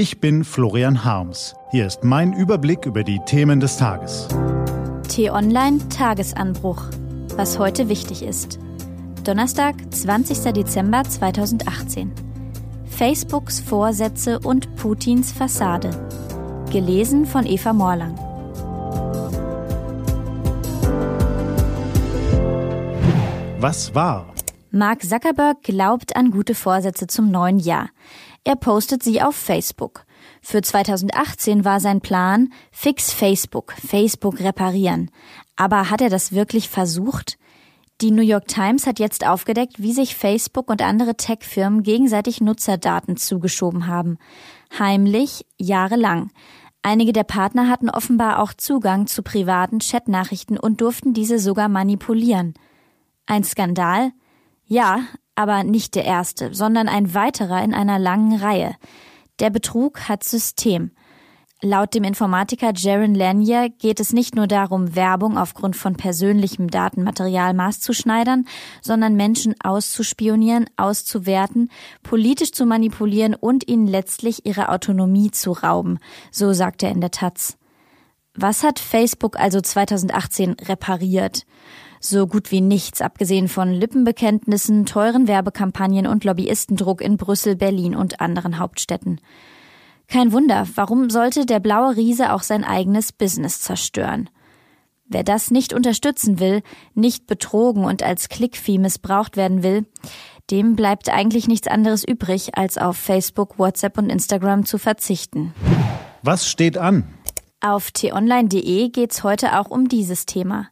Ich bin Florian Harms. Hier ist mein Überblick über die Themen des Tages. T-Online Tagesanbruch. Was heute wichtig ist. Donnerstag, 20. Dezember 2018. Facebooks Vorsätze und Putins Fassade. Gelesen von Eva Morlang. Was war? Mark Zuckerberg glaubt an gute Vorsätze zum neuen Jahr. Er postet sie auf Facebook. Für 2018 war sein Plan Fix Facebook, Facebook reparieren. Aber hat er das wirklich versucht? Die New York Times hat jetzt aufgedeckt, wie sich Facebook und andere Tech-Firmen gegenseitig Nutzerdaten zugeschoben haben. Heimlich, jahrelang. Einige der Partner hatten offenbar auch Zugang zu privaten Chatnachrichten und durften diese sogar manipulieren. Ein Skandal? Ja, aber nicht der erste, sondern ein weiterer in einer langen Reihe. Der Betrug hat System. Laut dem Informatiker Jaron Lanier geht es nicht nur darum, Werbung aufgrund von persönlichem Datenmaterial maßzuschneidern, sondern Menschen auszuspionieren, auszuwerten, politisch zu manipulieren und ihnen letztlich ihre Autonomie zu rauben, so sagt er in der Taz. Was hat Facebook also 2018 repariert? So gut wie nichts, abgesehen von Lippenbekenntnissen, teuren Werbekampagnen und Lobbyistendruck in Brüssel, Berlin und anderen Hauptstädten. Kein Wunder, warum sollte der blaue Riese auch sein eigenes Business zerstören? Wer das nicht unterstützen will, nicht betrogen und als Klickvieh missbraucht werden will, dem bleibt eigentlich nichts anderes übrig, als auf Facebook, WhatsApp und Instagram zu verzichten. Was steht an? Auf t-online.de geht's heute auch um dieses Thema.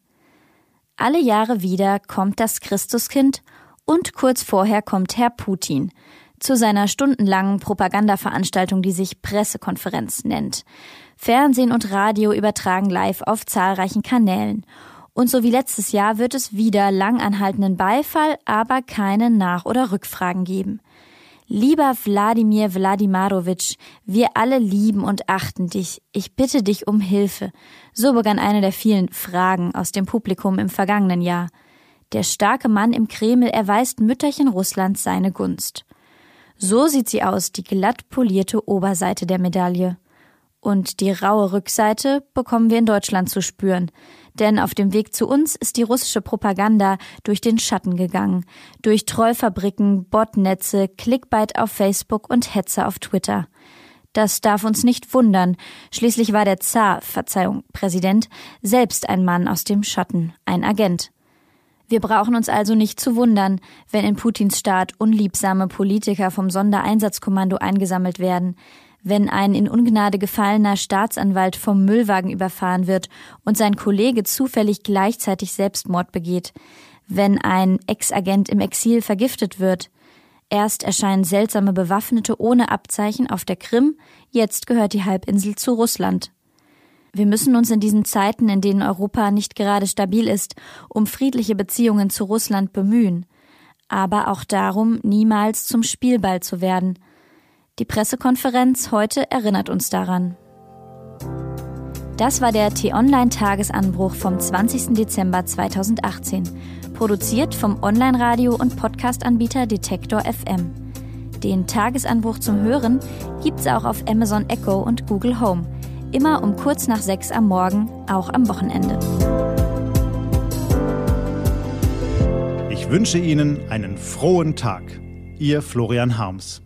Alle Jahre wieder kommt das Christuskind und kurz vorher kommt Herr Putin zu seiner stundenlangen Propagandaveranstaltung, die sich Pressekonferenz nennt. Fernsehen und Radio übertragen live auf zahlreichen Kanälen. Und so wie letztes Jahr wird es wieder langanhaltenden Beifall, aber keine Nach- oder Rückfragen geben. Lieber Wladimir Wladimarowitsch, wir alle lieben und achten dich. Ich bitte dich um Hilfe. So begann eine der vielen Fragen aus dem Publikum im vergangenen Jahr. Der starke Mann im Kreml erweist Mütterchen Russlands seine Gunst. So sieht sie aus, die glatt polierte Oberseite der Medaille. Und die raue Rückseite bekommen wir in Deutschland zu spüren. Denn auf dem Weg zu uns ist die russische Propaganda durch den Schatten gegangen. Durch Trollfabriken, Botnetze, Clickbait auf Facebook und Hetze auf Twitter. Das darf uns nicht wundern. Schließlich war der Zar, Verzeihung, Präsident, selbst ein Mann aus dem Schatten, ein Agent. Wir brauchen uns also nicht zu wundern, wenn in Putins Staat unliebsame Politiker vom Sondereinsatzkommando eingesammelt werden, wenn ein in Ungnade gefallener Staatsanwalt vom Müllwagen überfahren wird und sein Kollege zufällig gleichzeitig Selbstmord begeht, wenn ein Ex-Agent im Exil vergiftet wird. Erst erscheinen seltsame Bewaffnete ohne Abzeichen auf der Krim, jetzt gehört die Halbinsel zu Russland. Wir müssen uns in diesen Zeiten, in denen Europa nicht gerade stabil ist, um friedliche Beziehungen zu Russland bemühen, aber auch darum, niemals zum Spielball zu werden – die Pressekonferenz heute erinnert uns daran. Das war der T-Online-Tagesanbruch vom 20. Dezember 2018, produziert vom Online-Radio- und Podcast-Anbieter Detektor FM. Den Tagesanbruch zum Hören gibt's auch auf Amazon Echo und Google Home. Immer um kurz nach sechs am Morgen, auch am Wochenende. Ich wünsche Ihnen einen frohen Tag. Ihr Florian Harms.